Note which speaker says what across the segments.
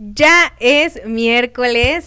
Speaker 1: Ya es miércoles,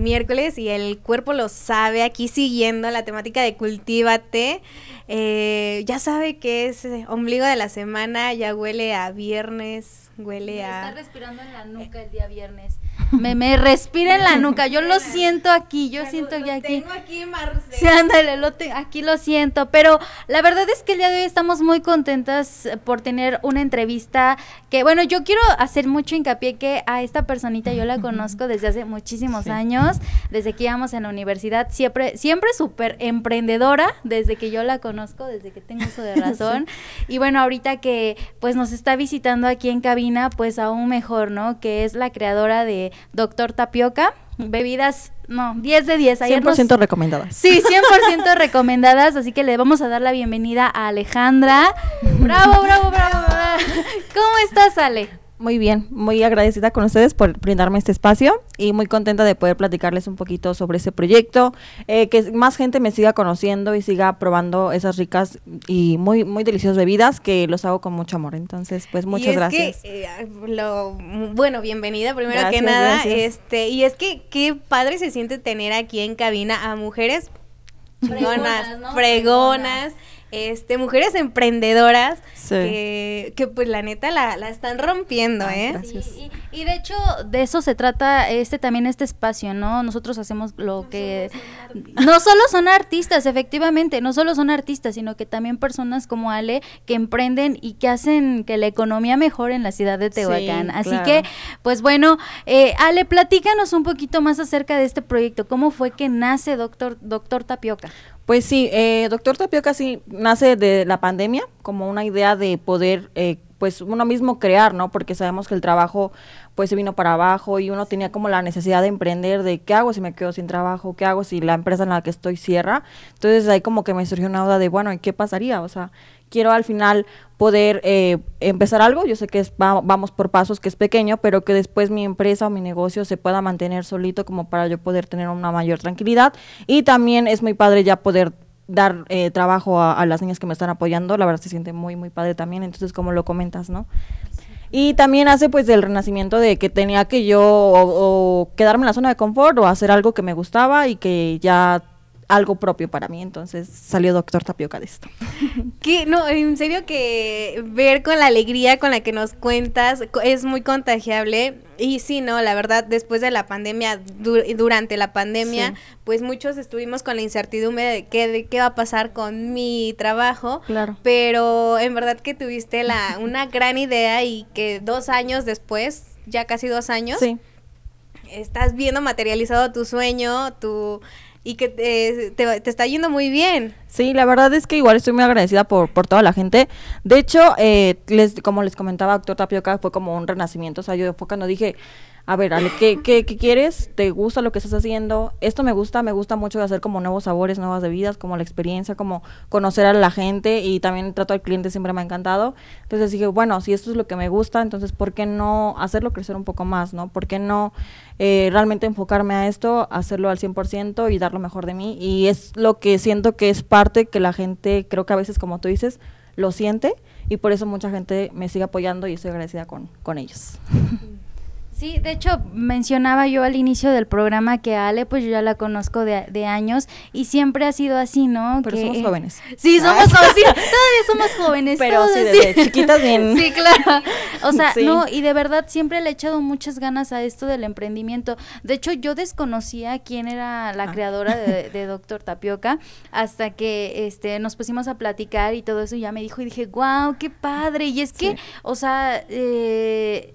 Speaker 1: miércoles y el cuerpo lo sabe, aquí siguiendo la temática de Cultívate. Eh, ya sabe que es eh, ombligo de la semana, ya huele a viernes, huele a...
Speaker 2: Está respirando en la nuca el día viernes. Me, me respira en la nuca, yo lo siento aquí, yo siento ya aquí.
Speaker 1: Tengo aquí, Marcela.
Speaker 2: Sí, ándale, lo te- aquí lo siento, pero la verdad es que el día de hoy estamos muy contentas por tener una entrevista que, bueno, yo quiero hacer mucho hincapié que a esta personita yo la conozco desde hace muchísimos
Speaker 3: Sí.
Speaker 2: años, desde que íbamos en la universidad, siempre, siempre súper emprendedora, desde que yo la conozco, desde que tengo uso de razón, y bueno, ahorita que pues nos está visitando aquí en cabina, pues aún mejor, ¿no? Que es la creadora de Doctor Tapioca, bebidas, no, 10 de 10. Ayer nos-
Speaker 3: 100% recomendadas.
Speaker 2: Sí, 100% recomendadas, así que le vamos a dar la bienvenida a Alejandra. Bravo, bravo, bravo. bravo. ¿Cómo estás, Ale?
Speaker 3: Muy bien, muy agradecida con ustedes por brindarme este espacio y muy contenta de poder platicarles un poquito sobre ese proyecto, eh, que más gente me siga conociendo y siga probando esas ricas y muy muy deliciosas bebidas que los hago con mucho amor. Entonces, pues
Speaker 1: Y
Speaker 3: muchas
Speaker 1: es
Speaker 3: gracias.
Speaker 1: Que, eh, lo, bueno, bienvenida primero
Speaker 3: Gracias,
Speaker 1: que nada.
Speaker 3: gracias.
Speaker 1: Este, y es que qué padre se siente tener aquí en cabina a mujeres
Speaker 2: Fregonas,
Speaker 1: fregonas, este, mujeres emprendedoras
Speaker 3: Sí.
Speaker 1: que, que pues la neta la, la están rompiendo,
Speaker 3: Ah,
Speaker 1: ¿eh?
Speaker 3: gracias.
Speaker 2: Sí, y, y de hecho de eso se trata este también este espacio, ¿no? Nosotros hacemos lo que no solo son artistas, efectivamente, no solo son artistas, sino que también personas como Ale que emprenden y que hacen que la economía mejore en la ciudad de Tehuacán. Así
Speaker 3: claro.
Speaker 2: que, pues bueno, eh, Ale, platícanos un poquito más acerca de este proyecto. ¿Cómo fue que nace Doctor Doctor Tapioca?
Speaker 3: Pues sí, eh, Doctor Tapioca sí nace de la pandemia como una idea de poder, eh, pues uno mismo crear, ¿no? Porque sabemos que el trabajo pues se vino para abajo y uno tenía como la necesidad de emprender, de qué hago si me quedo sin trabajo, qué hago si la empresa en la que estoy cierra. Entonces ahí como que me surgió una duda de, bueno, ¿y qué pasaría? O sea, quiero al final poder eh, empezar algo, yo sé que es, va- vamos por pasos, que es pequeño, pero que después mi empresa o mi negocio se pueda mantener solito como para yo poder tener una mayor tranquilidad. Y también es muy padre ya poder dar eh, trabajo a, las niñas que me están apoyando, la verdad se siente muy, muy padre también, entonces como lo comentas, ¿no? Y también hace pues del renacimiento de que tenía que yo o quedarme en la zona de confort o hacer algo que me gustaba y que ya algo propio para mí, entonces salió Doctor Tapioca de esto.
Speaker 1: Que no, en serio que ver con la alegría con la que nos cuentas es muy contagiable. Y sí, no, la verdad, después de la pandemia, du- durante la pandemia,
Speaker 3: Sí.
Speaker 1: pues muchos estuvimos con la incertidumbre de qué, de qué va a pasar con mi trabajo.
Speaker 3: Claro.
Speaker 1: Pero en verdad que tuviste la, una gran idea y que dos años después, ya casi dos años,
Speaker 3: Sí.
Speaker 1: estás viendo materializado tu sueño, tu y que te, te- te está yendo muy bien.
Speaker 3: Sí, la verdad es que igual estoy muy agradecida por, por toda la gente. De hecho, eh, les, como les comentaba, Doctor Tapioca fue como un renacimiento. O sea, yo fue cuando dije, a ver, Ale, ¿qué, qué, qué quieres? ¿Te gusta lo que estás haciendo? Esto me gusta, me gusta mucho hacer como nuevos sabores, nuevas bebidas, como la experiencia, como conocer a la gente y también el trato al cliente siempre me ha encantado. Entonces dije, bueno, si esto es lo que me gusta, entonces ¿por qué no hacerlo crecer un poco más, no? ¿Por qué no eh, realmente enfocarme a esto, hacerlo al 100% y dar lo mejor de mí? Y es lo que siento que es parte que la gente, creo que a veces, como tú dices, lo siente y por eso mucha gente me sigue apoyando y estoy agradecida con, con ellos.
Speaker 2: Sí, de hecho mencionaba yo al inicio del programa que a Ale pues yo ya la conozco de, de años y siempre ha sido así, ¿no?
Speaker 3: Pero
Speaker 2: Que,
Speaker 3: somos jóvenes.
Speaker 2: Sí, somos
Speaker 3: Ah.
Speaker 2: jóvenes, sí, todavía somos jóvenes.
Speaker 3: Pero sí, desde chiquitas bien.
Speaker 2: Sí, claro. O sea,
Speaker 3: Sí.
Speaker 2: no, y de verdad siempre le he echado muchas ganas a esto del emprendimiento. De hecho, yo desconocía quién era la
Speaker 3: Ah.
Speaker 2: creadora de, de Doctor Tapioca hasta que este nos pusimos a platicar y todo eso y ya me dijo y dije, wow, qué padre. Y es que,
Speaker 3: Sí.
Speaker 2: o sea, eh,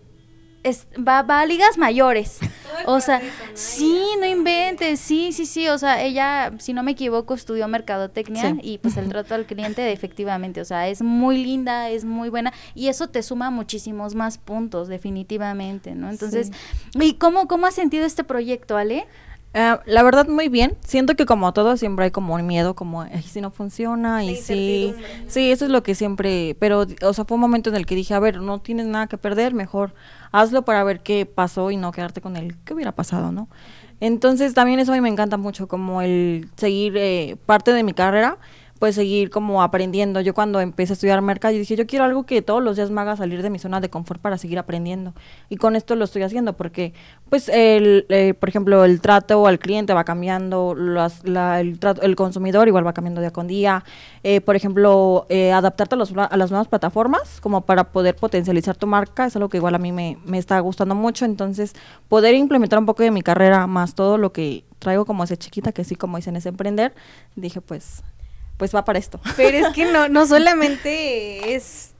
Speaker 2: es- va, va a ligas mayores. O sea, sí, no inventes, sí, sí, sí, o sea, ella, si no me equivoco, estudió mercadotecnia
Speaker 3: Sí.
Speaker 2: y pues el trato al cliente efectivamente, o sea, es muy linda, es muy buena y eso te suma muchísimos más puntos, definitivamente, ¿no? Entonces, ¿y cómo, cómo has sentido este proyecto, Ale?
Speaker 3: Eh, la verdad muy bien. Siento que como todo siempre hay como un miedo, como "Ay, si no funciona y si sí, eso es lo que siempre, pero o sea, fue un momento en el que dije, a ver, no tienes nada que perder, mejor hazlo para ver qué pasó y no quedarte con el qué hubiera pasado, ¿no? Entonces también eso a mí me encanta mucho como el seguir eh, parte de mi carrera pues seguir como aprendiendo. Yo cuando empecé a estudiar mercado, yo dije, yo quiero algo que todos los días me haga salir de mi zona de confort para seguir aprendiendo. Y con esto lo estoy haciendo porque, pues, el, eh, por ejemplo, el trato al cliente va cambiando, las, la, el, el consumidor igual va cambiando día con día. Eh, por ejemplo, eh, adaptarte a, los, a las nuevas plataformas como para poder potencializar tu marca es algo que igual a mí me, me está gustando mucho. Entonces, poder implementar un poco de mi carrera más todo lo que traigo como ese chiquita que sí, como dicen, es emprender, dije, pues pues va para esto.
Speaker 1: Pero es que no, no solamente es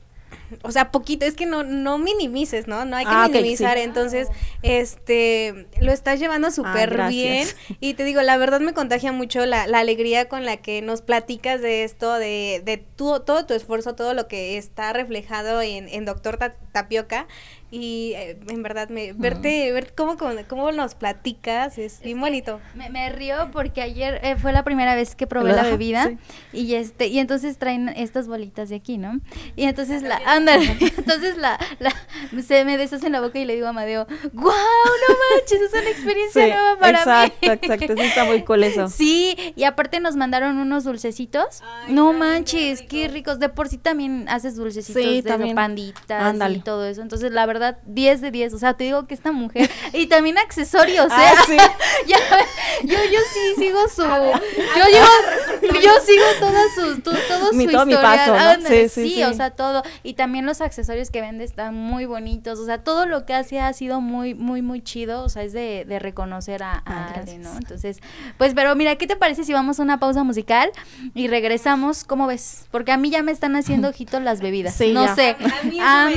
Speaker 1: o sea, poquito, es que no, no minimices, ¿no? No hay que ah, minimizar, entonces, este, lo estás llevando ah, súper bien. Y te digo, la verdad me contagia mucho la, la, alegría con la que nos platicas de esto, de, de tu, todo tu esfuerzo, todo lo que está reflejado en, en Doctor Tapioca y eh, en verdad me verte ver cómo, cómo, nos platicas es, bien bonito.
Speaker 2: me, río porque ayer eh, fue la primera vez que probé la bebida y este y entonces traen estas bolitas de aquí no y entonces la ándale entonces la, la se me deshace en la boca y le digo a Amadeo guau no manches es una experiencia nueva para
Speaker 3: mí exacto exacto sí está muy cool eso.
Speaker 2: Sí y aparte nos mandaron unos dulcecitos. No manches qué ricos. De por sí también haces dulcecitos de también. panditas y todo eso. Entonces la verdad verdad, 10 de 10. O sea, te digo que esta mujer. Y también accesorios, ¿eh? Ah, ¿sí? yo, yo sí sigo su. Yo, yo, yo sigo todas sus. todo mi, su todo historial. sí, sí, sí, o sea, todo. Y también los accesorios que vende están muy bonitos. O sea, todo lo que hace ha sido muy, muy, muy chido. O sea, es de, de reconocer a, a ah, ¿no? Entonces, pues, pero mira, ¿qué te parece si vamos a una pausa musical y regresamos? ¿Cómo ves? Porque a mí ya me están haciendo ojitos las bebidas. no sé. A mí, a mí,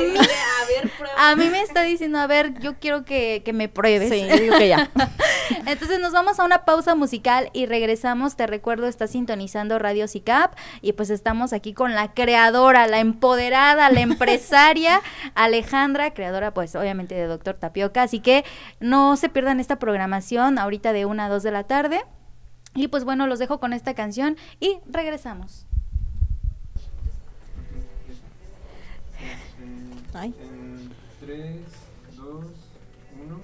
Speaker 2: a ver, prueba a mí me está diciendo, a ver, yo quiero que, me pruebes.
Speaker 3: Sí, digo que ya.
Speaker 2: Entonces nos vamos a una pausa musical y regresamos. Te recuerdo, está sintonizando Radio CICAP y pues estamos aquí con la creadora, la empoderada, la empresaria Alejandra, creadora pues obviamente de Doctor Tapioca. Así que no se pierdan esta programación ahorita de 1 a 2 de la tarde. Y pues bueno, los dejo con esta canción y regresamos.
Speaker 1: Ay. 3, 2, 1.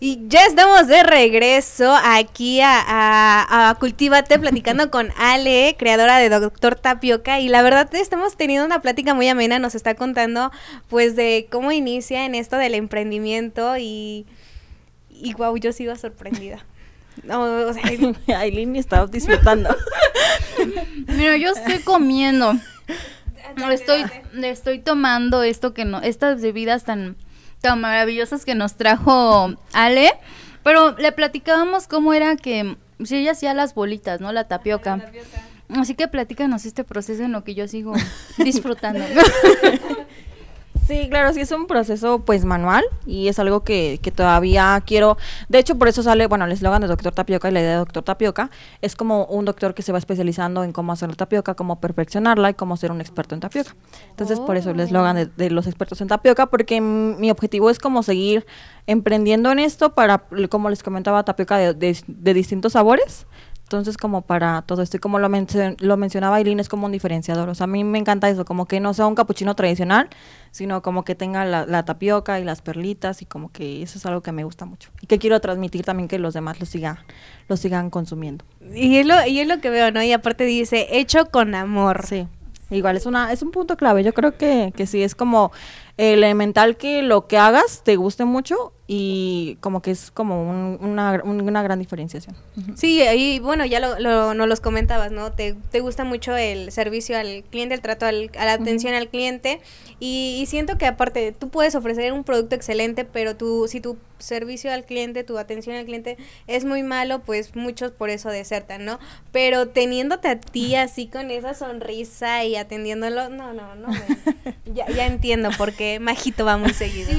Speaker 1: Y ya estamos de regreso aquí a, a, a, Cultívate platicando con Ale, creadora de Doctor Tapioca. Y la verdad estamos teniendo una plática muy amena. Nos está contando pues de cómo inicia en esto del emprendimiento y, y wow, yo sigo sorprendida.
Speaker 3: No, o sea, Aileen está disfrutando.
Speaker 2: Mira, yo estoy comiendo. No, estoy, estoy tomando esto que no, estas bebidas tan, tan maravillosas que nos trajo Ale, pero le platicábamos cómo era que si ella hacía las bolitas, ¿no? La tapioca. Así que platícanos este proceso en lo que yo sigo disfrutando.
Speaker 3: Sí, claro, sí es un proceso pues manual y es algo que, que todavía quiero. De hecho, por eso sale, bueno, el eslogan de Doctor Tapioca y la idea de Doctor Tapioca es como un doctor que se va especializando en cómo hacer la tapioca, cómo perfeccionarla y cómo ser un experto en tapioca. Entonces, por eso el eslogan de, los expertos en tapioca, porque mi objetivo es como seguir emprendiendo en esto para, como les comentaba, tapioca de, de distintos sabores entonces, como para todo esto, y como lo, lo mencionaba Aileen, es como un diferenciador. O sea, a mí me encanta eso, como que no sea un capuchino tradicional, sino como que tenga la, tapioca y las perlitas, y como que eso es algo que me gusta mucho. Y que quiero transmitir también que los demás lo, siga, lo sigan consumiendo.
Speaker 1: Y es, lo, y es lo que veo, ¿no? Y aparte dice, hecho con amor.
Speaker 3: Sí. Igual es una es un punto clave. Yo creo que, que sí es como elemental que lo que hagas te guste mucho y como que es como una, una, gran diferenciación.
Speaker 1: Sí, y bueno, ya lo, lo, nos los comentabas, ¿no? Te, te, gusta mucho el servicio al cliente, el trato al, a la atención al cliente y, siento que aparte tú puedes ofrecer un producto excelente, pero tú, si tu servicio al cliente, tu atención al cliente es muy malo, pues muchos por eso desertan, ¿no? Pero teniéndote a ti así con esa sonrisa y atendiéndolo, no, no, no, ya, ya entiendo por qué Majito va muy seguido.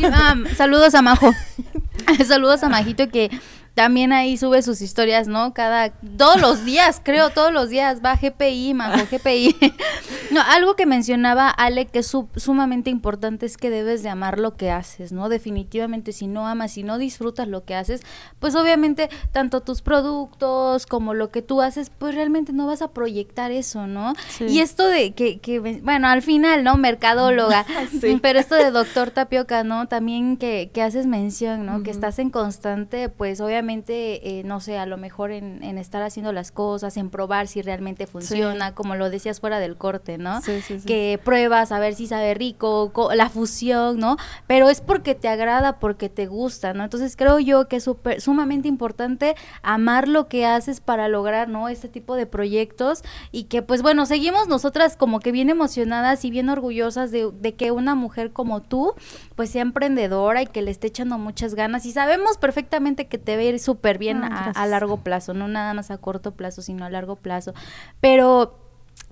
Speaker 2: saludos a Majo. saludos a Majito que también ahí sube sus historias, ¿no? Cada, todos los días, creo, todos los días va GPI, Majo, GPI. no, algo que mencionaba Ale que es sumamente importante es que debes de amar lo que haces, ¿no? Definitivamente si no amas, si no disfrutas lo que haces, pues obviamente tanto tus productos como lo que tú haces, pues realmente no vas a proyectar eso, ¿no? Y esto de que, que, bueno, al final, ¿no? Mercadóloga, pero esto de doctor Tapioca, ¿no? También que, que haces mención, ¿no? Que estás en constante, pues obviamente solamente, eh, no sé, a lo mejor en, en estar haciendo las cosas, en probar si realmente funciona, como lo decías fuera del corte, ¿no?
Speaker 3: Sí, sí, sí.
Speaker 2: Que pruebas a ver si sabe rico, co- la fusión, ¿no? Pero es porque te agrada, porque te gusta, ¿no? Entonces creo yo que es súper- sumamente importante amar lo que haces para lograr, ¿no? Este tipo de proyectos y que pues bueno, seguimos nosotras como que bien emocionadas y bien orgullosas de, de que una mujer como tú pues sea emprendedora y que le esté echando muchas ganas y sabemos perfectamente que te va a ir súper bien
Speaker 3: Ah,
Speaker 2: a- largo plazo, no nada más a corto plazo, sino a largo plazo. Pero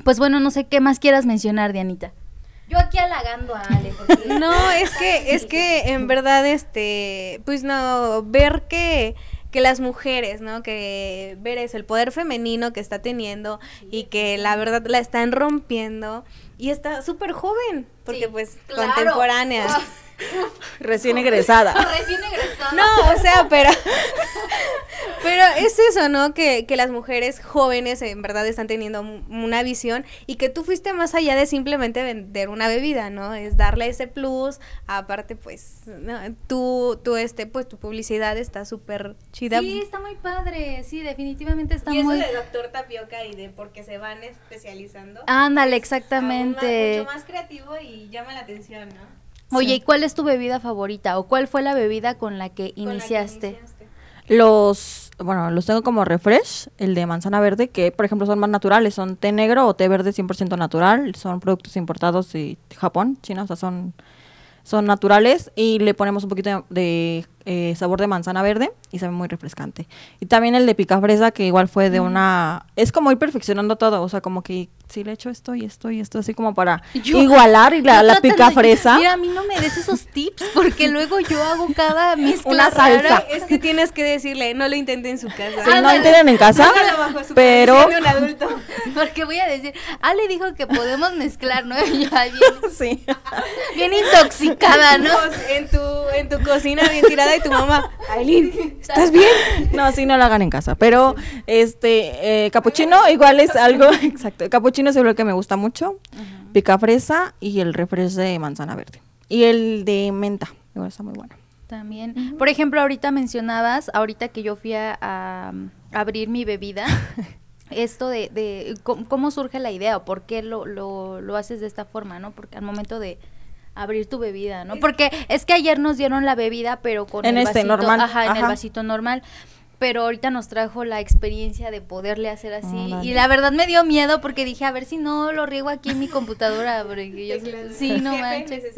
Speaker 2: pues bueno, no sé qué más quieras mencionar, Dianita. Yo aquí halagando a Ale. porque-
Speaker 1: No, es que, es que en verdad, este, pues no, ver que, que las mujeres, ¿no? Que ver eso, el poder femenino que está teniendo y que la verdad la están rompiendo y está súper joven, porque
Speaker 2: Sí,
Speaker 1: pues
Speaker 2: claro.
Speaker 1: contemporánea.
Speaker 3: Recién egresada.
Speaker 2: Recién egresada.
Speaker 1: No, o sea, pero pero es eso, ¿no? Que, que las mujeres jóvenes en verdad están teniendo una visión y que tú fuiste más allá de simplemente vender una bebida, ¿no? Es darle ese plus, aparte pues ¿no? tú tú este pues tu publicidad está súper chida.
Speaker 2: Sí, está muy padre. Sí, definitivamente está
Speaker 1: y eso
Speaker 2: muy.
Speaker 1: de doctor tapioca y de porque se van especializando.
Speaker 2: Ándale,
Speaker 1: más-
Speaker 2: exactamente.
Speaker 1: mucho más creativo y llama la atención, ¿no?
Speaker 2: Oye, ¿y cuál es tu bebida favorita? ¿O cuál fue la bebida con la que
Speaker 1: Con la que
Speaker 2: iniciaste?
Speaker 3: Los, bueno, los tengo como refresh, el de manzana verde, que por ejemplo son más naturales, son té negro o té verde 100% natural, son productos importados de Japón, China, o sea, son, son naturales y le ponemos un poquito de, de, eh, sabor de manzana verde y sabe muy refrescante. Y también el de picafresa, que igual fue de una, es como ir perfeccionando todo, o sea, como que sí le echo esto y esto y esto, así como para
Speaker 2: Yo-
Speaker 3: igualar y la, la
Speaker 2: de-
Speaker 3: picafresa.
Speaker 2: Mira, a mí no me des esos tips porque luego yo hago cada mezcla
Speaker 3: Una
Speaker 2: rara.
Speaker 3: salsa.
Speaker 1: Es que tienes que decirle, no lo intente en su casa.
Speaker 3: Si no
Speaker 2: Ándale.
Speaker 3: entienden en casa, pero...
Speaker 1: un adulto.
Speaker 2: Porque voy a decir, Ale dijo que podemos mezclar, ¿no? Y yo ahí bien,
Speaker 3: Sí.
Speaker 2: bien intoxicada, ¿no?
Speaker 1: En tu, en tu cocina bien tirada y tu mamá, Aileen, ¿estás bien?
Speaker 3: No, sí, no lo hagan en casa. Pero, este, eh, capuchino igual es algo, exacto. Capuchino es algo que me gusta mucho. Pica fresa y el refresco de manzana verde. Y el de menta, igual está muy bueno.
Speaker 2: También. Por ejemplo, ahorita mencionabas, ahorita que yo fui a, a abrir mi bebida, esto de, de cómo, cómo surge la idea o por qué lo, lo, lo haces de esta forma, ¿no? Porque al momento de abrir tu bebida, ¿no? Porque es que ayer nos dieron la bebida, pero con
Speaker 3: En
Speaker 2: el
Speaker 3: este,
Speaker 2: vasito,
Speaker 3: normal,
Speaker 2: ajá, en el vasito normal. Pero ahorita nos trajo la experiencia de poderle hacer así.
Speaker 3: Órale.
Speaker 2: Y la verdad me dio miedo porque dije, a ver si no lo riego aquí en mi computadora. Porque yo, sí, no manches.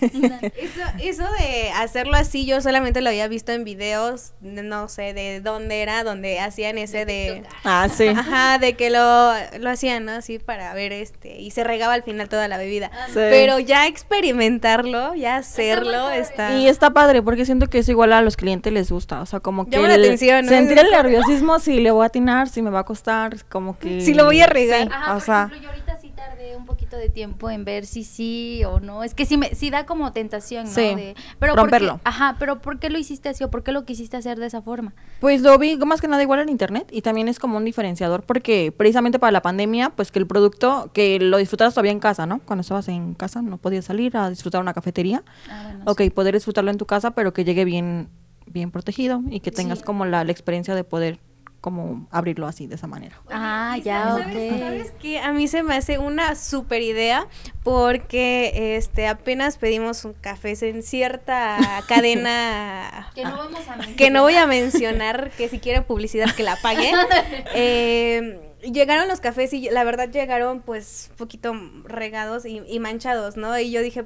Speaker 1: eso, eso de hacerlo así, yo solamente lo había visto en videos, no sé de dónde era, donde hacían ese de...
Speaker 3: Ah, sí.
Speaker 1: Ajá, de que lo, lo hacían, ¿no? Así para ver este, y se regaba al final toda la bebida.
Speaker 3: Sí.
Speaker 1: Pero ya experimentarlo, ya hacerlo, está...
Speaker 3: Y está padre porque siento que es igual a los clientes les gusta. O sea, como que. Sentir el nerviosismo si le voy a atinar, si me va a costar, como que.
Speaker 1: Si lo voy a regar.
Speaker 3: Sí,
Speaker 2: Ajá,
Speaker 3: o
Speaker 2: por
Speaker 3: sea.
Speaker 2: ejemplo, yo ahorita sí tardé un poquito de tiempo en ver si sí o no. Es que sí, me, sí da como tentación, ¿no?
Speaker 3: Sí,
Speaker 2: De- pero ¿por qué-
Speaker 3: romperlo.
Speaker 2: ajá, pero ¿por qué lo hiciste así o por qué lo quisiste hacer de esa forma?
Speaker 3: Pues lo vi más que nada igual en internet y también es como un diferenciador porque precisamente para la pandemia, pues que el producto, que lo disfrutaras todavía en casa, ¿no? Cuando estabas en casa no podías salir a disfrutar una cafetería.
Speaker 2: Ah, bueno,
Speaker 3: ok, poder disfrutarlo en tu casa, pero que llegue bien, bien protegido y que tengas como la, la experiencia de poder como abrirlo así, de esa manera.
Speaker 2: Ah,
Speaker 1: Y
Speaker 2: ya,
Speaker 1: ¿sabes,
Speaker 2: ok.
Speaker 1: ¿Sabes qué? A mí se me hace una super idea porque este apenas pedimos un café en cierta cadena
Speaker 2: Que no vamos a mencionar.
Speaker 1: que no voy a mencionar, que si quieren publicidad que la paguen. Eh, llegaron los cafés y la verdad llegaron pues un poquito regados y, y manchados, ¿no? Y yo dije,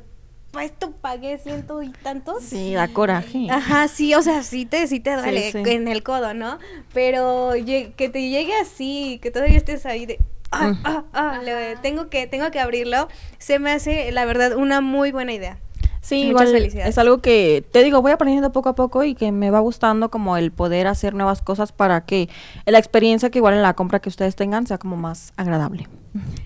Speaker 1: pues esto pagué ciento y tantos.
Speaker 3: Sí, da coraje.
Speaker 1: Ajá, sí, o sea, sí te, sí te duele
Speaker 3: sí.
Speaker 1: en el codo, ¿no? Pero que te llegue así, que todavía estés ahí de... Ah,
Speaker 3: Mm.
Speaker 1: ah, ah, le- tengo que tengo que abrirlo. Se me hace, la verdad, una muy buena idea.
Speaker 3: Sí,
Speaker 1: Muchas
Speaker 3: igual
Speaker 1: felicidades.
Speaker 3: es algo que te digo, voy aprendiendo poco a poco y que me va gustando como el poder hacer nuevas cosas para que la experiencia que igual en la compra que ustedes tengan sea como más agradable.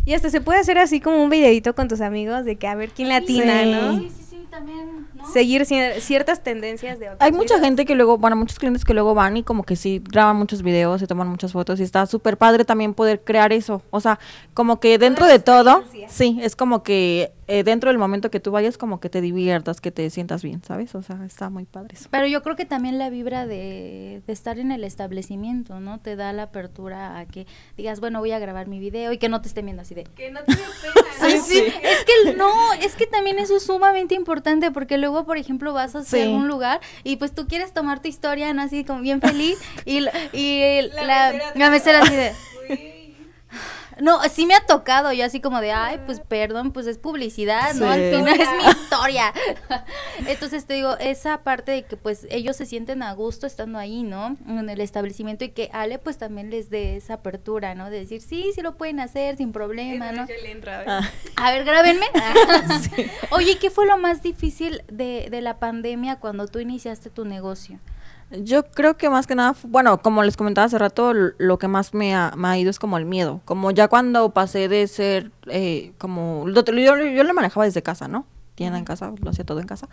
Speaker 1: Y hasta se puede hacer así como un videito con tus amigos de que a ver quién latina,
Speaker 3: Sí.
Speaker 1: ¿no?
Speaker 2: Sí, sí, sí, también, ¿no?
Speaker 1: Seguir cier- ciertas tendencias de otros
Speaker 3: Hay mucha
Speaker 1: videos.
Speaker 3: gente que luego, bueno, muchos clientes que luego van y como que sí graban muchos videos, se toman muchas fotos y está súper padre también poder crear eso. O sea, como que dentro de todo, sí, es como que eh, dentro del momento que tú vayas, como que te diviertas, que te sientas bien, ¿sabes? O sea, está muy padre eso.
Speaker 2: Pero yo creo que también la vibra de, de estar en el establecimiento, ¿no? Te da la apertura a que digas, bueno, voy a grabar mi video y que no te estén viendo así de...
Speaker 1: Que no te pena. ¿no?
Speaker 2: sí, es que el- no, es que también eso es sumamente importante porque luego, por ejemplo, vas a
Speaker 3: Sí.
Speaker 2: algún lugar y pues tú quieres tomar tu historia, ¿no? Así como bien feliz y, la- y el-
Speaker 1: La
Speaker 2: la,
Speaker 1: mesera
Speaker 2: la mesera así de... No, sí me ha tocado, yo así como de, ay, pues perdón, pues es publicidad, ¿no? Al
Speaker 3: Sí.
Speaker 2: final es mi historia. Entonces te digo, esa parte de que pues ellos se sienten a gusto estando ahí, ¿no? En el establecimiento y que Ale pues también les dé esa apertura, ¿no? De decir, sí, sí lo pueden hacer sin problema, ¿no?
Speaker 1: Yo le entro, a ver.
Speaker 3: Ah,
Speaker 2: A ver, grábenme. Oye, ¿qué fue lo más difícil de, de la pandemia cuando tú iniciaste tu negocio?
Speaker 3: Yo creo que más que nada, bueno, como les comentaba hace rato, lo que más me ha, me ha ido es como el miedo. Como ya cuando pasé de ser, eh, como, yo, yo lo manejaba desde casa, ¿no? Tienda en casa, lo hacía todo en casa.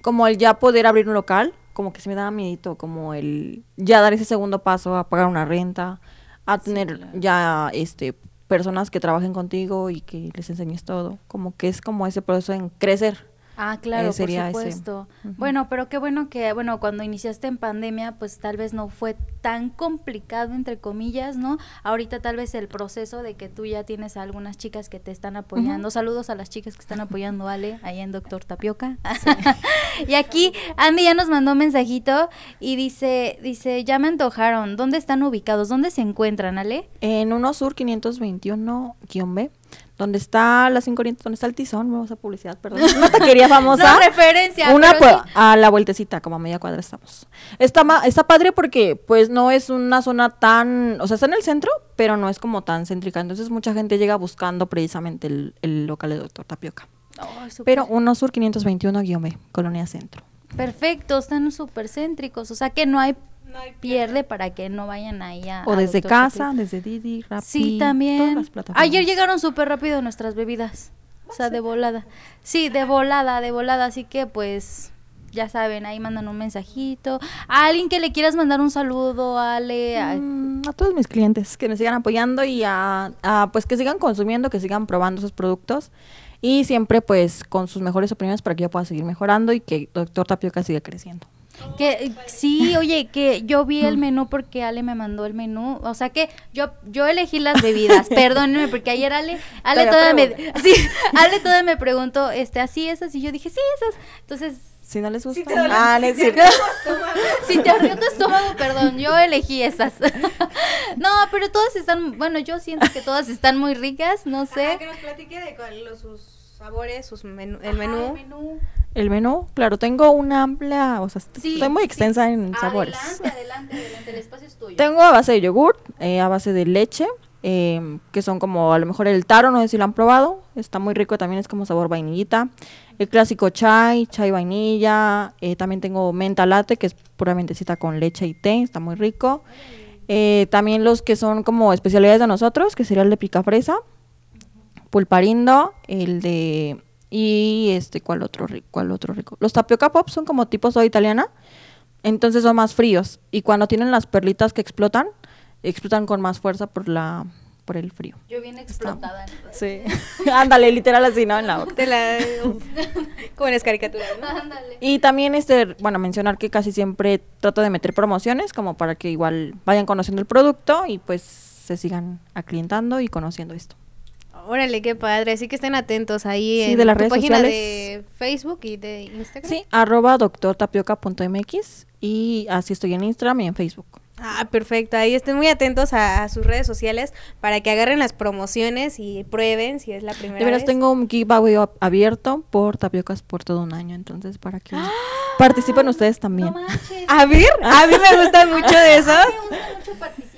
Speaker 3: Como el ya poder abrir un local, como que se me daba miedito, como el ya dar ese segundo paso a pagar una renta, a tener
Speaker 2: claro.
Speaker 3: ya, este, personas que trabajen contigo y que les enseñes todo. Como que es como ese proceso en crecer.
Speaker 2: Ah, claro,
Speaker 3: Eh, sería
Speaker 2: por
Speaker 3: ese.
Speaker 2: supuesto. Bueno, pero qué bueno que, bueno, cuando iniciaste en pandemia, pues tal vez no fue tan complicado, entre comillas, ¿no? Ahorita tal vez el proceso de que tú ya tienes a algunas chicas que te están apoyando. Saludos a las chicas que están apoyando, Ale, ahí en Doctor Tapioca. y aquí Andy ya nos mandó un mensajito y dice, dice, ya me antojaron. ¿Dónde están ubicados? ¿Dónde se encuentran, Ale?
Speaker 3: En Uno Sur 521-B, donde está la 5 Oriente, donde está el Tizón, me a publicidad, perdón. Una taquería famosa.
Speaker 2: No referencia.
Speaker 3: Una pues,
Speaker 2: sí.
Speaker 3: a la vueltecita, como a media cuadra estamos. Está, ma- está padre porque pues no es una zona tan, o sea, está en el centro, pero no es como tan céntrica. Entonces mucha gente llega buscando precisamente el, el local de Doctor Tapioca. Pero Uno Sur 521-B, Colonia Centro.
Speaker 2: Perfecto, están súper céntricos, o sea que no hay
Speaker 1: No hay
Speaker 2: pierde para que no vayan ahí a...
Speaker 3: O
Speaker 2: a
Speaker 3: desde casa, desde Didi, Rappi.
Speaker 2: Sí,
Speaker 3: todas
Speaker 2: también.
Speaker 3: las plataformas.
Speaker 2: Ayer llegaron súper rápido nuestras bebidas, o sea, de volada. Sí, de volada, de volada, así que pues ya saben, ahí mandan un mensajito. A alguien que le quieras mandar un saludo, Ale. a-
Speaker 3: Mm, a todos mis clientes que me sigan apoyando y a, a, pues que sigan consumiendo, que sigan probando esos productos y siempre pues con sus mejores opiniones para que yo pueda seguir mejorando y que Doctor Tapioca siga creciendo.
Speaker 2: Que sí, oye, que yo vi el menú porque Ale me mandó el menú. O sea que yo yo elegí las bebidas. Perdónenme, porque ayer Ale, Ale
Speaker 3: Todavía
Speaker 2: toda me sí, Ale toda me preguntó, este, así esas, y yo dije, sí, esas. Entonces,
Speaker 3: Si no les gusta,
Speaker 1: te
Speaker 3: ah, no es
Speaker 1: te
Speaker 3: cierto.
Speaker 1: duele el estómago.
Speaker 2: si te ardió tu estómago, perdón, yo elegí esas. no, pero todas están, bueno, yo siento que todas están muy ricas, no sé.
Speaker 1: Ajá, que nos platique de cuál- los, sus sabores, sus menú, el
Speaker 2: Ajá,
Speaker 1: menú.
Speaker 2: el menú.
Speaker 3: El menú, claro, tengo una amplia, o sea,
Speaker 2: Sí,
Speaker 3: estoy muy
Speaker 2: sí.
Speaker 3: extensa en sabores.
Speaker 2: Adelante, adelante, adelante, el espacio es tuyo.
Speaker 3: Tengo a base de yogur, eh, a base de leche, eh, que son como a lo mejor el taro, no sé si lo han probado, está muy rico, también es como sabor vainillita. El clásico chai, chai vainilla, eh, también tengo menta latte, que es puramente cita con leche y té, está muy rico. Eh, también los que son como especialidades de nosotros, que sería el de picafresa, pulparindo, el de... Y este, ¿cuál otro rico? ¿Cuál otro rico? Los tapioca pop son como tipo soda italiana, entonces son más fríos. Y cuando tienen las perlitas que explotan, explotan con más fuerza por la por el frío.
Speaker 2: Yo bien explotada.
Speaker 3: Sí. Ándale, literal así, ¿no? En la boca.
Speaker 1: De la, como en las caricaturas, ¿no?
Speaker 2: Ándale.
Speaker 3: Y también, este, bueno, mencionar que casi siempre trato de meter promociones como para que igual vayan conociendo el producto y pues se sigan aclientando y conociendo esto.
Speaker 1: Órale, qué padre. Así que estén atentos ahí
Speaker 3: Sí,
Speaker 1: en
Speaker 3: de las
Speaker 1: tu
Speaker 3: redes
Speaker 1: página
Speaker 3: sociales.
Speaker 1: de Facebook y de Instagram.
Speaker 3: Sí, arroba doctortapioca.mx y así estoy en Instagram y en Facebook.
Speaker 1: Ah, perfecto. Ahí estén muy atentos a, a sus redes sociales para que agarren las promociones y prueben si es la primera
Speaker 3: De veras,
Speaker 1: vez.
Speaker 3: tengo un giveaway ab- abierto por tapiocas por todo un año, entonces para que participen ustedes también.
Speaker 2: No manches.
Speaker 1: A ver, a mí me gustan mucho de esos.
Speaker 2: A mí me gusta mucho participar.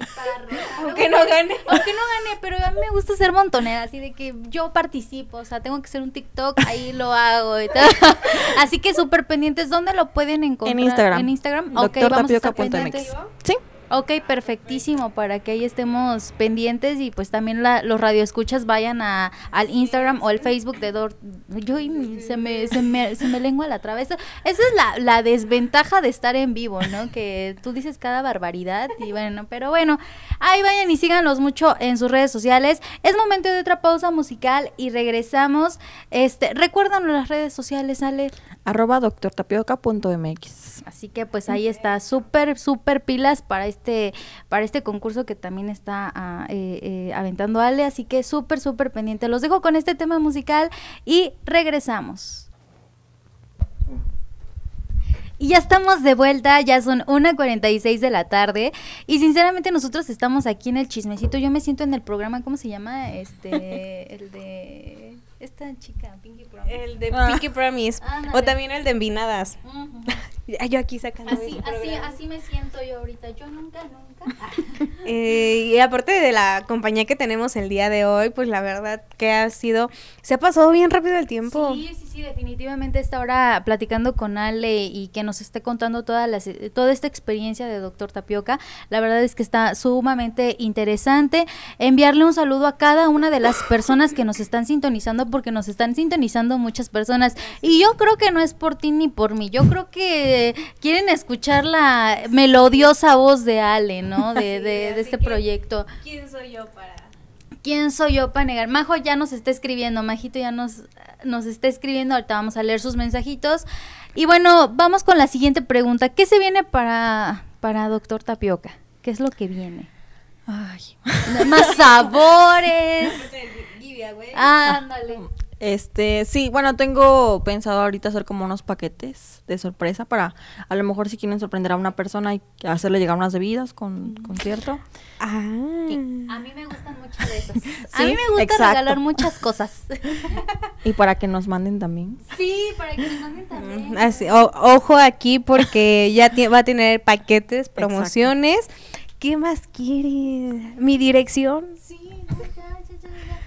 Speaker 1: Aunque no gane.
Speaker 2: Aunque no gane, pero a mí me gusta ser montonera, así de que yo participo, o sea, tengo que hacer un TikTok, ahí lo hago y todo. Así que súper pendientes, ¿dónde lo pueden encontrar?
Speaker 3: En Instagram.
Speaker 2: En Instagram, ok, vamos a estar pendientes.
Speaker 3: Sí,
Speaker 2: Ok, perfectísimo, para que ahí estemos pendientes y pues también la, los radioescuchas vayan a, al Instagram o al Facebook de Dor... Yo y se me, se me, se me lengua la traba. Esa, esa es la, la desventaja de estar en vivo, ¿no? Que tú dices cada barbaridad y bueno, pero bueno, ahí vayan y síganlos mucho en sus redes sociales. Es momento de otra pausa musical y regresamos. Este, recuérdanos las redes sociales, Ale.
Speaker 3: Arroba doctortapioca.mx.
Speaker 2: Así que pues ahí está, súper, súper pilas para este, para este concurso que también está ah, eh, eh, aventando Ale. Así que súper, súper pendiente. Los dejo con este tema musical y regresamos. Y ya estamos de vuelta, ya son 1.46 de la tarde y sinceramente nosotros estamos aquí en el chismecito. Yo me siento en el programa, ¿cómo se llama? Este, el de esta chica, Pinky Promise.
Speaker 1: El de
Speaker 3: Ah.
Speaker 1: Pinky Promise. O también el de Envinadas. Ya, Yo aquí sacando.
Speaker 2: Así, así, así me siento yo ahorita. Yo nunca, nunca.
Speaker 1: Eh, y aparte de la compañía que tenemos el día de hoy, pues la verdad que ha sido, se ha pasado bien rápido el tiempo.
Speaker 2: Sí, sí, sí, definitivamente esta hora platicando con Ale y que nos esté contando toda, las, toda esta experiencia de Doctor Tapioca. La verdad es que está sumamente interesante. Enviarle un saludo a cada una de las personas que nos están sintonizando porque nos están sintonizando muchas personas. Y yo creo que no es por ti ni por mí. Yo creo que quieren escuchar la melodiosa voz de Ale, ¿no? De, de, de este
Speaker 1: que-
Speaker 2: proyecto.
Speaker 1: ¿Quién soy yo para...?
Speaker 2: ¿Quién soy yo para negar? Majo ya nos está escribiendo, Majito ya nos, nos está escribiendo, ahorita vamos a leer sus mensajitos. Y bueno, vamos con la siguiente pregunta. ¿Qué se viene para, para Doctor Tapioca? ¿Qué es lo que viene?
Speaker 3: Ay.
Speaker 2: Más sabores.
Speaker 1: Ah,
Speaker 2: Ándale.
Speaker 3: Este, sí, bueno, tengo pensado ahorita hacer como unos paquetes de sorpresa para, a lo mejor si quieren sorprender a una persona y hacerle llegar unas bebidas con concierto.
Speaker 1: Ah.
Speaker 2: A mí me gustan mucho de esas. a mí me gusta
Speaker 3: exacto.
Speaker 2: regalar muchas cosas.
Speaker 3: Y para que nos manden también.
Speaker 2: sí, para que nos manden también.
Speaker 1: Así, o- ojo aquí porque ya va a tener paquetes, promociones. ¿Qué más quieres? ¿Mi dirección?
Speaker 2: Sí, no, ya, ya, ya, ya.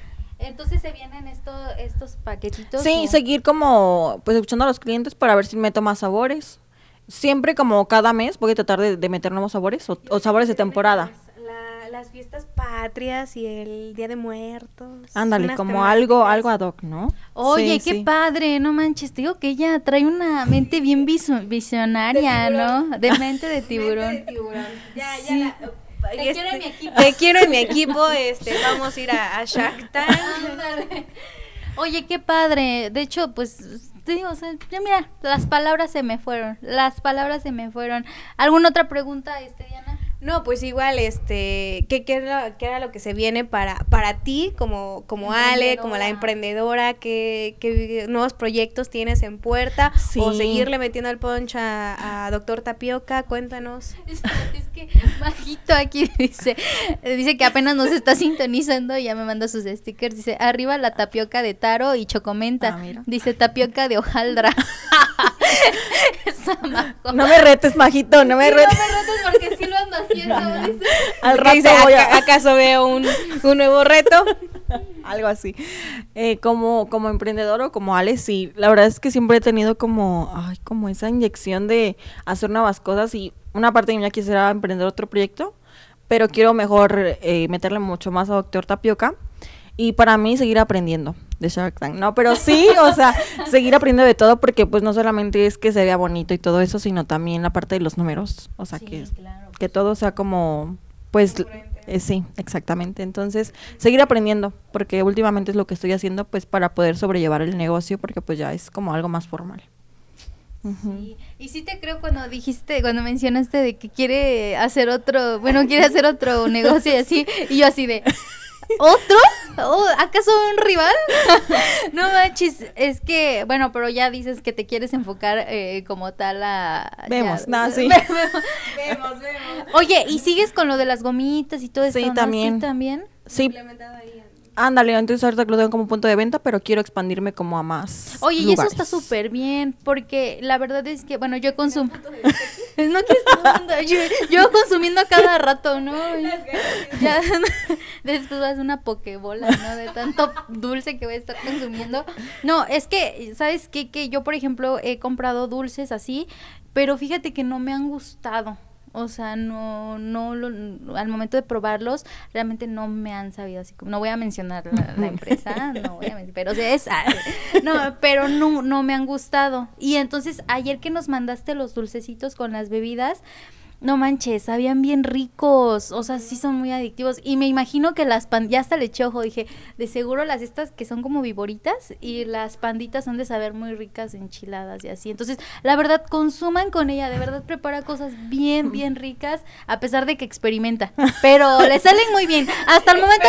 Speaker 2: Entonces se vienen esto, estos paquetitos.
Speaker 3: Sí,
Speaker 2: o-
Speaker 3: seguir como, pues escuchando a los clientes para ver si meto más sabores. Siempre como cada mes voy a tratar de, de meter nuevos sabores o, o sabores de temporada.
Speaker 1: La- las fiestas patrias y el Día de Muertos.
Speaker 3: Ándale, como algo,
Speaker 1: temáticas.
Speaker 3: algo ad hoc, ¿no?
Speaker 2: Oye,
Speaker 3: Sí,
Speaker 2: qué
Speaker 3: sí.
Speaker 2: padre, no manches, te digo que ella trae una mente bien visionaria, ¿no? De mente de tiburón.
Speaker 1: Mente de tiburón. Ya, ya.
Speaker 2: Sí.
Speaker 1: la-
Speaker 2: Te
Speaker 1: este,
Speaker 2: quiero en mi equipo.
Speaker 1: Te quiero en mi equipo. Este, vamos a ir a, a Shark Tank.
Speaker 2: Ándale. Oye, qué padre. De hecho, pues te digo, o sea, ya mira, las palabras se me fueron. Las palabras se me fueron. ¿Alguna otra pregunta, este, Diana?
Speaker 1: No, pues igual, este, ¿qué, qué, era, qué era lo que se viene para, para ti como, como Ale, como la emprendedora? ¿qué, qué nuevos proyectos tienes en puerta? ¿O seguirle metiendo el punch a, a Doctor Tapioca? Cuéntanos.
Speaker 2: Es, es que bajito aquí dice, dice que apenas nos está sintonizando y ya me manda sus stickers. Dice, arriba la tapioca de taro y chocomenta.
Speaker 3: Ah,
Speaker 2: dice tapioca de hojaldra.
Speaker 3: No me retes, majito, no me
Speaker 2: Sí, no
Speaker 3: retes.
Speaker 2: me retes porque haciendo, dice.
Speaker 3: Al
Speaker 1: ¿Qué
Speaker 3: rato
Speaker 1: dice?
Speaker 3: voy a-
Speaker 1: ¿Aca- ¿Acaso veo un, un nuevo reto?
Speaker 3: Algo así. Eh, como, como emprendedor o como Ale, sí. La verdad es que siempre he tenido como, ay, como esa inyección de hacer nuevas cosas y una parte de mí ya quisiera emprender otro proyecto, pero quiero mejor eh, meterle mucho más a Doctor Tapioca y para mí seguir aprendiendo de Shark Tank. No, pero sí, o sea, seguir aprendiendo de todo porque pues no solamente es que se vea bonito y todo eso, sino también la parte de los números. O sea,
Speaker 2: Sí,
Speaker 3: que,
Speaker 2: claro.
Speaker 3: que todo sea como, pues, eh, sí, exactamente. Entonces, seguir aprendiendo, porque últimamente es lo que estoy haciendo, pues, para poder sobrellevar el negocio, porque pues ya es como algo más formal.
Speaker 2: Sí. Y sí te creo cuando dijiste, cuando mencionaste de que quiere hacer otro, bueno, quiere hacer otro negocio y así, y yo así de, ¿otro? ¿Oh, ¿Acaso un rival? no manches, es que, bueno, pero ya dices que te quieres enfocar eh, como tal a...
Speaker 3: Vemos,
Speaker 2: ya-
Speaker 3: no, sí.
Speaker 1: Vemos, vemos.
Speaker 2: Oye, ¿y sigues con lo de las gomitas y todo esto?
Speaker 3: Sí,
Speaker 2: no?
Speaker 3: también.
Speaker 2: Sí, también.
Speaker 3: Sí, ándale, entonces ahorita lo tengo como punto de venta, pero quiero expandirme como a más
Speaker 2: Oye, y eso está súper bien, porque la verdad es que, bueno, yo consumo... no que estar- yo, yo consumiendo cada rato, ¿no? Ya después vas a una pokebola, ¿no? De tanto dulce que voy a estar consumiendo. No, es que, ¿sabes qué? Que yo, por ejemplo, he comprado dulces así, pero fíjate que no me han gustado. O sea, no, no, lo- al momento de probarlos, realmente no me han sabido así, como, no voy a mencionar la, la empresa, no voy a mencionar, pero o sea, es, no, pero no, no me han gustado. Y entonces, ayer que nos mandaste los dulcecitos con las bebidas, no manches, sabían bien ricos, o sea, sí son muy adictivos. Y me imagino que las pan, ya hasta le eché ojo, dije, de seguro las estas que son como viboritas y las panditas han de saber muy ricas enchiladas y así. Entonces, la verdad, consuman con ella, de verdad prepara cosas bien, bien ricas, a pesar de que experimenta. Pero le salen muy bien. Hasta el momento...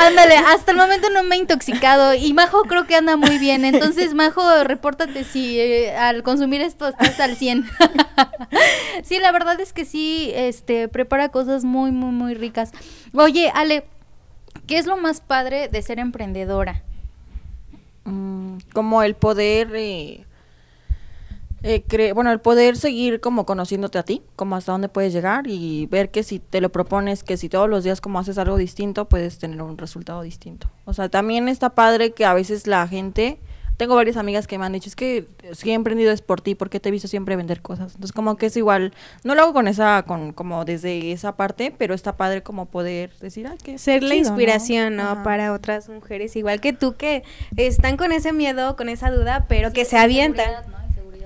Speaker 2: Ándale, hasta el momento no me he intoxicado y Majo creo que anda muy bien. Entonces, Majo, repórtate si eh, al consumir esto estás al 100. sí, la verdad es que sí, este, prepara cosas muy, muy, muy ricas. Oye, Ale, ¿qué es lo más padre de ser emprendedora?
Speaker 3: Mm, como el poder, eh, eh, bueno, el poder seguir como conociéndote a ti, como hasta dónde puedes llegar y ver que si te lo propones, que si todos los días como haces algo distinto, puedes tener un resultado distinto. O sea, también está padre que a veces la gente, tengo varias amigas que me han dicho, es que si he emprendido es por ti, porque te he visto siempre vender cosas. Entonces como que es igual, no lo hago con esa, con como desde esa parte, pero está padre como poder decir, ay, que
Speaker 1: Ser la inspiración, ¿no? Para otras mujeres, igual que tú, que están con ese miedo, con esa duda, pero que se avientan.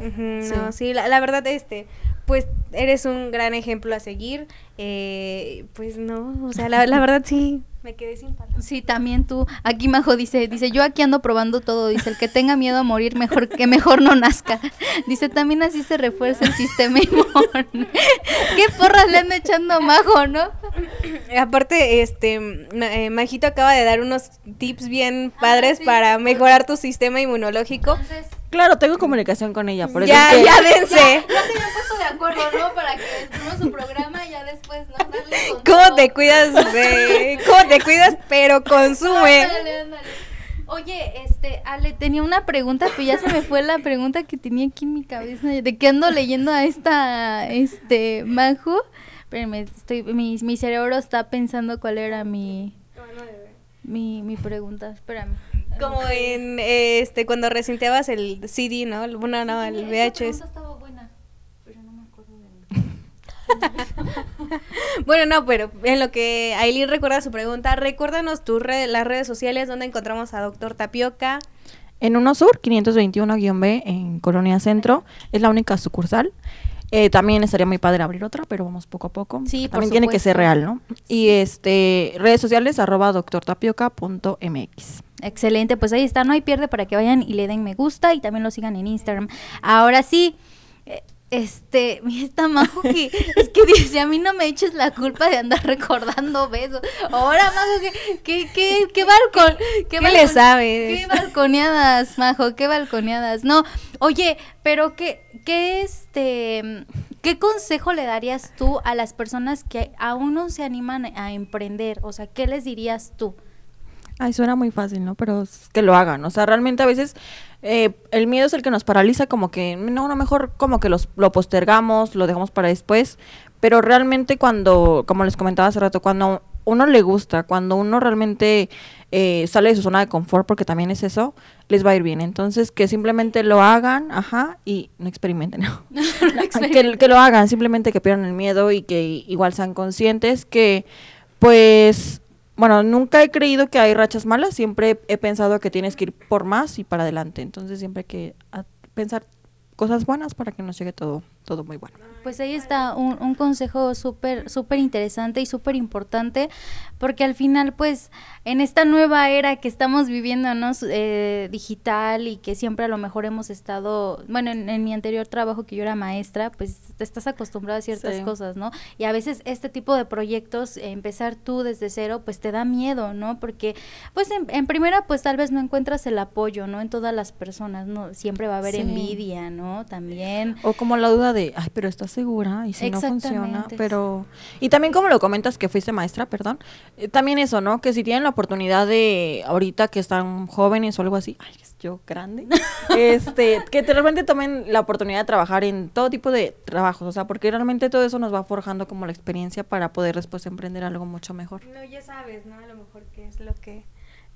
Speaker 1: Ujú,
Speaker 3: Sí.
Speaker 1: No, sí, la, la verdad, este, pues eres un gran ejemplo a seguir. eh, pues no, o sea, la, la verdad sí, me quedé sin palabras.
Speaker 2: Sí, también tú. Aquí Majo dice, dice, yo aquí ando probando todo. Dice, el que tenga miedo a morir, mejor que mejor no nazca. Dice, también así se refuerza el sistema inmune. ¿Qué porras le anda echando a Majo, no?
Speaker 1: Aparte, este, eh, Majito acaba de dar unos tips bien padres
Speaker 2: Ah, sí.
Speaker 1: para mejorar tu sistema inmunológico.
Speaker 2: Entonces,
Speaker 3: Claro, tengo comunicación con ella, por eso
Speaker 1: Ya,
Speaker 3: es que-
Speaker 1: ya dense.
Speaker 2: ya se habían puesto de acuerdo, ¿no? Para que estemos su programa y ya después, ¿no? Darle
Speaker 1: ¿Cómo te cuidas de, cómo te cuidas, pero consume?
Speaker 2: Ándale, ándale. Oye, este, Ale, tenía una pregunta, pero ya se me fue la pregunta que tenía aquí en mi cabeza. ¿De qué ando leyendo a esta, este, Majo? Espérenme, estoy, mi, mi cerebro está pensando cuál era mi, mi, mi pregunta. Espérame.
Speaker 1: Como en, este, cuando recinteabas el CD, ¿no? Bueno, no, el VHS.
Speaker 2: estaba buena, pero no me acuerdo de
Speaker 1: Bueno, no, pero en lo que Aileen recuerda su pregunta, recuérdanos tus red- las redes sociales donde encontramos a Doctor Tapioca.
Speaker 3: En Uno Sur, 521-B en Colonia Centro, es la única sucursal. Eh, también estaría muy padre abrir otra, pero vamos poco a poco.
Speaker 2: Sí, por
Speaker 3: también tiene que ser real, ¿no? Y este redes sociales arroba doctortapioca.mx.
Speaker 2: Excelente, pues ahí está, no hay pierde para que vayan y le den me gusta y también lo sigan en Instagram. Ahora sí, eh, este, mira esta Majo que es que dice, a mí no me eches la culpa de andar recordando besos. Ahora, Majo, que, que, que, qué balcón, qué,
Speaker 1: ¿Qué le sabes?
Speaker 2: Qué balconeadas, Majo, qué balconeadas. No, oye, pero qué, qué este, qué consejo le darías tú a las personas que aún no se animan a emprender? O sea, ¿qué les dirías tú?
Speaker 3: Ay, suena muy fácil, ¿no? Pero es que lo hagan. O sea, realmente a veces eh, el miedo es el que nos paraliza, como que, no, no, mejor como que los, lo postergamos, lo dejamos para después. Pero realmente cuando, como les comentaba hace rato, cuando uno le gusta, cuando uno realmente eh, sale de su zona de confort, porque también es eso, les va a ir bien. Entonces, que simplemente lo hagan, ajá, y no experimenten, ¿no? que, que lo hagan, simplemente que pierdan el miedo y que igual sean conscientes que, pues, bueno, nunca he creído que hay rachas malas, siempre he pensado que tienes que ir por más y para adelante. Entonces, siempre hay que pensar cosas buenas para que nos llegue todo, todo muy bueno.
Speaker 2: Pues ahí está un, un consejo súper, súper interesante y súper importante, porque al final, pues, en esta nueva era que estamos viviendo, ¿no? Eh, digital y que siempre a lo mejor hemos estado, bueno, en, en mi anterior trabajo que yo era maestra, pues te estás acostumbrada a ciertas
Speaker 3: Sí.
Speaker 2: cosas, ¿no? Y a veces este tipo de proyectos, eh, empezar tú desde cero, pues te da miedo, ¿no? Porque, pues, en, en primera, pues tal vez no encuentras el apoyo, ¿no? En todas las personas, ¿no? Siempre va a haber
Speaker 3: Sí.
Speaker 2: envidia, ¿no? También.
Speaker 3: O como la duda de, ay, pero ¿estás segura? Y si no funciona, pero... Y también como lo comentas que fuiste maestra, perdón, eh, también eso, ¿no? Que si tienen la oportunidad de, ahorita que están jóvenes o algo así, ay, es yo grande, este, que de repente tomen la oportunidad de trabajar en todo tipo de trabajos, o sea, porque realmente todo eso nos va forjando como la experiencia para poder después emprender algo mucho mejor.
Speaker 1: No, ya sabes, ¿no? A lo mejor qué es lo que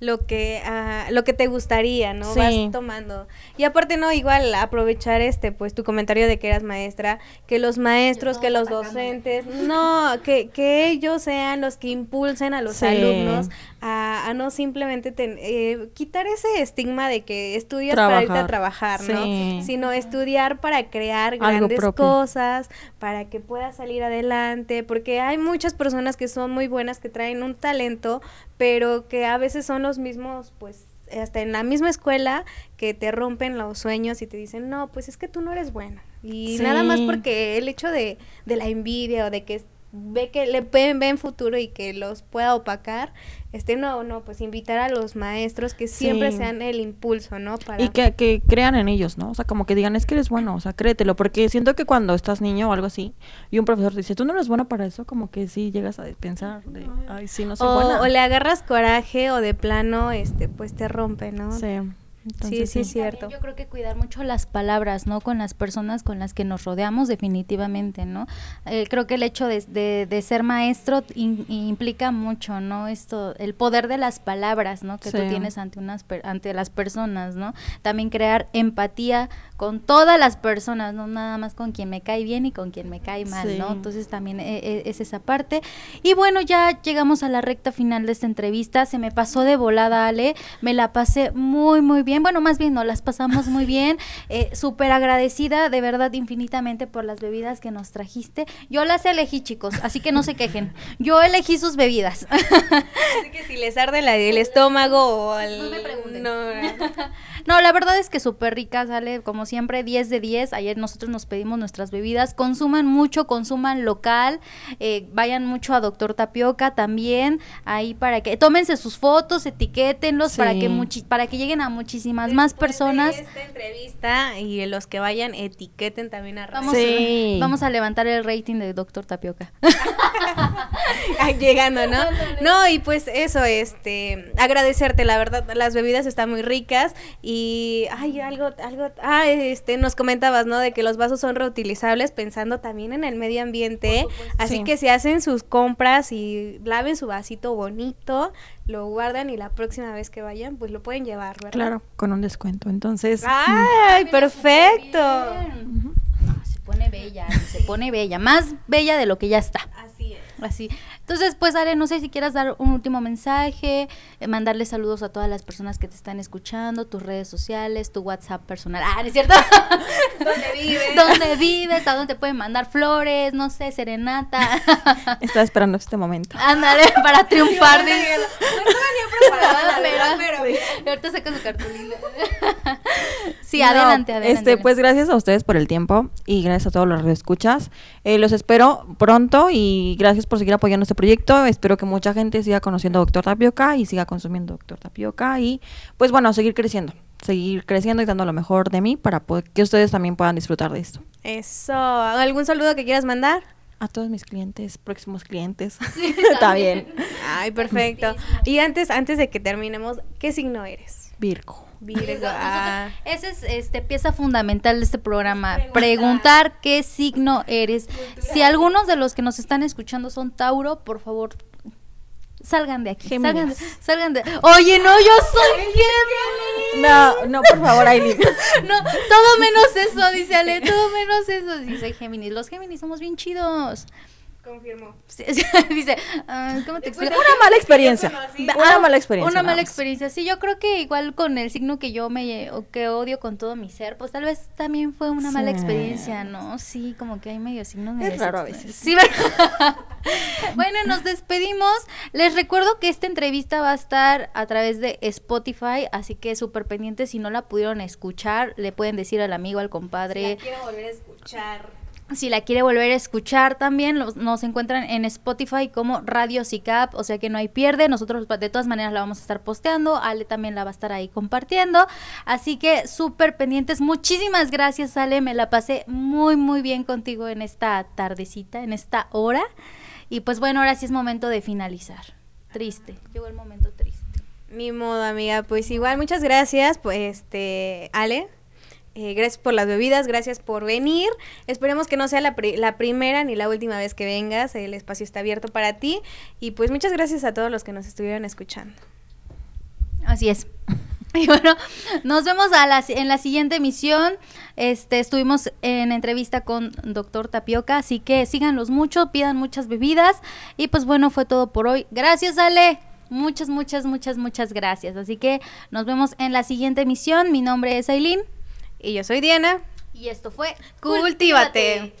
Speaker 1: lo que ah, lo que te gustaría, ¿no?
Speaker 3: Sí.
Speaker 1: Vas tomando. Y aparte no igual aprovechar este pues tu comentario de que eras maestra, que los maestros, que los docentes, no, que, que ellos sean los que impulsen a los
Speaker 3: Sí.
Speaker 1: alumnos a, a no simplemente ten- eh, quitar ese estigma de que estudias para irte a
Speaker 3: Trabajar.
Speaker 1: ¿no?
Speaker 3: Sí.
Speaker 1: Sino estudiar para crear grandes cosas, para que puedas salir adelante, porque hay muchas personas que son muy buenas, que traen un talento, pero que a veces son los mismos, pues, hasta en la misma escuela, que te rompen los sueños y te dicen, no, pues es que tú no eres buena. Y
Speaker 3: Sí.
Speaker 1: nada más porque el hecho de, de la envidia o de que ve que le ven, ven futuro y que los pueda opacar, este no, no, pues invitar a los maestros que siempre
Speaker 3: Sí.
Speaker 1: sean el impulso, ¿no? Para
Speaker 3: Y que, que crean en ellos, ¿no? O sea, como que digan, es que eres bueno, o sea, créetelo, porque siento que cuando estás niño o algo así, y un profesor te dice, tú no eres bueno para eso, como que sí llegas a pensar de, ay, sí, no soy
Speaker 1: o,
Speaker 3: buena.
Speaker 1: o le agarras coraje o de plano, este, pues te rompe, ¿no?
Speaker 3: Sí, entonces
Speaker 1: sí, es
Speaker 2: También
Speaker 1: cierto.
Speaker 2: Yo creo que cuidar mucho las palabras, ¿no? Con las personas con las que nos rodeamos, definitivamente, ¿no? Eh, creo que el hecho de, de- de ser maestro in- implica mucho, ¿no? Esto, el poder de las palabras, ¿no? Que tú
Speaker 3: Sí.
Speaker 2: tienes ante unas per- ante las personas, ¿no? También crear empatía con todas las personas, no nada más con quien me cae bien y con quien me cae mal,
Speaker 3: Sí.
Speaker 2: ¿no? Entonces también eh, eh, es esa parte. Y bueno, ya llegamos a la recta final de esta entrevista. Se me pasó de volada, Ale. Me la pasé muy, muy bien. Bueno, más bien, no, las pasamos muy bien. Eh, Súper agradecida, de verdad, infinitamente por las bebidas que nos trajiste. Yo las elegí, chicos, así que no se quejen. Yo elegí sus bebidas.
Speaker 1: Así que si les arde la, el estómago o el...
Speaker 2: No me pregunten.
Speaker 1: no,
Speaker 2: No, la verdad es que súper rica, sale como siempre 10 de 10. Ayer nosotros nos pedimos nuestras bebidas. Consuman mucho, consuman local. eh, vayan mucho a Doctor Tapioca también. Ahí para que tómense sus fotos, etiquétenlos para que muchi- para que lleguen a muchísimas más personas.
Speaker 1: de esta entrevista y los que vayan etiqueten también a
Speaker 2: Vamos,
Speaker 3: Sí.
Speaker 2: vamos a levantar el rating de Doctor Tapioca.
Speaker 1: Llegando, ¿no? No, y pues eso, este, agradecerte, la verdad, las bebidas están muy ricas y, ay, algo, algo, ah, este, nos comentabas, ¿no? De que los vasos son reutilizables pensando también en el medio ambiente, así
Speaker 3: Sí.
Speaker 1: que si hacen sus compras y laven su vasito bonito, lo guardan y la próxima vez que vayan, pues lo pueden llevar, ¿verdad?
Speaker 3: Claro, con un descuento. Entonces,
Speaker 1: Ay, perfecto.
Speaker 2: No, se pone bella, se pone bella, más bella de lo que ya está.
Speaker 1: Así.
Speaker 2: Así. Entonces, pues, Ale, no sé si quieras dar un último mensaje, eh, mandarle saludos a todas las personas que te están escuchando, tus redes sociales, tu WhatsApp personal. Ah, ¿no es cierto?
Speaker 1: ¿Dónde vives?
Speaker 2: ¿Dónde vives? ¿A dónde te pueden mandar flores? No sé, serenata.
Speaker 3: estaba esperando este momento.
Speaker 2: Ándale, para triunfar.
Speaker 1: No, venía preparada, verdad,
Speaker 2: pero,
Speaker 1: pero-
Speaker 2: ahorita saca su cartulina. sí,
Speaker 3: No,
Speaker 2: adelante, adelante.
Speaker 3: Este, pues gracias a ustedes por el tiempo y gracias a todos los que escuchas. Eh, los espero pronto y gracias por seguir apoyando este proyecto. Espero que mucha gente siga conociendo a Doctor Tapioca y siga consumiendo Doctor Tapioca y pues bueno, seguir creciendo, seguir creciendo y dando lo mejor de mí para poder- que ustedes también puedan disfrutar de esto.
Speaker 1: Eso. ¿Algún saludo que quieras mandar?
Speaker 3: A todos mis clientes, próximos clientes. Está bien.
Speaker 1: Ay, perfecto. Y antes, antes de que terminemos, ¿qué signo eres?
Speaker 3: Virgo.
Speaker 1: Virgo. Ah.
Speaker 2: Esa es este, pieza fundamental de este programa. Preguntar qué signo eres. Si algunos de los que nos están escuchando son Tauro, por favor, salgan de aquí.
Speaker 3: Géminis.
Speaker 2: Salgan de, salgan de. Oye, no, yo soy Géminis.
Speaker 3: No, no, por favor, Aileen.
Speaker 2: No, todo menos eso, dice Ale, todo menos eso. Soy Géminis. Los Géminis somos bien chidos.
Speaker 1: Confirmo.
Speaker 2: Sí, sí, dice, ah, ¿cómo te explico?
Speaker 3: Una mala experiencia. Una mala experiencia.
Speaker 2: Una mala experiencia. Sí, yo creo que igual con el signo que yo me o que odio con todo mi ser, pues tal vez también fue una mala
Speaker 3: Sí.
Speaker 2: experiencia, ¿no? Sí, como que hay medio signos
Speaker 3: Es
Speaker 2: medios
Speaker 3: raro a veces.
Speaker 2: Sí, ¿verdad? bueno, nos despedimos. Les recuerdo que esta entrevista va a estar a través de Spotify, así que súper pendientes. Si no la pudieron escuchar, le pueden decir al amigo, al compadre.
Speaker 1: quiero volver a escuchar.
Speaker 2: Si la quiere volver a escuchar también, los- nos encuentran en Spotify como Radio SICAP, o sea que no hay pierde. Nosotros de todas maneras la vamos a estar posteando. Ale también la va a estar ahí compartiendo. Así que súper pendientes. Muchísimas gracias, Ale. Me la pasé muy, muy bien contigo en esta tardecita, en esta hora. Y pues bueno, ahora sí es momento de finalizar. Triste. Llegó el momento triste.
Speaker 1: Ni modo, amiga. Pues igual, muchas gracias, pues, este, Ale. Eh, gracias por las bebidas, gracias por venir. Esperemos que no sea la, pri- la primera ni la última vez que vengas. El espacio está abierto para ti. Y pues muchas gracias a todos los que nos estuvieron escuchando.
Speaker 2: Así es. Y bueno, nos vemos a la, en la siguiente emisión. Este, estuvimos en entrevista con doctor Tapioca, así que síganlos mucho, pidan muchas bebidas. Y pues bueno, fue todo por hoy. Gracias, Ale. Muchas, muchas, muchas, muchas gracias. Así que nos vemos en la siguiente emisión. Mi nombre es Aileen.
Speaker 1: Y yo soy Diana.
Speaker 2: Y esto fue
Speaker 1: Cultívate.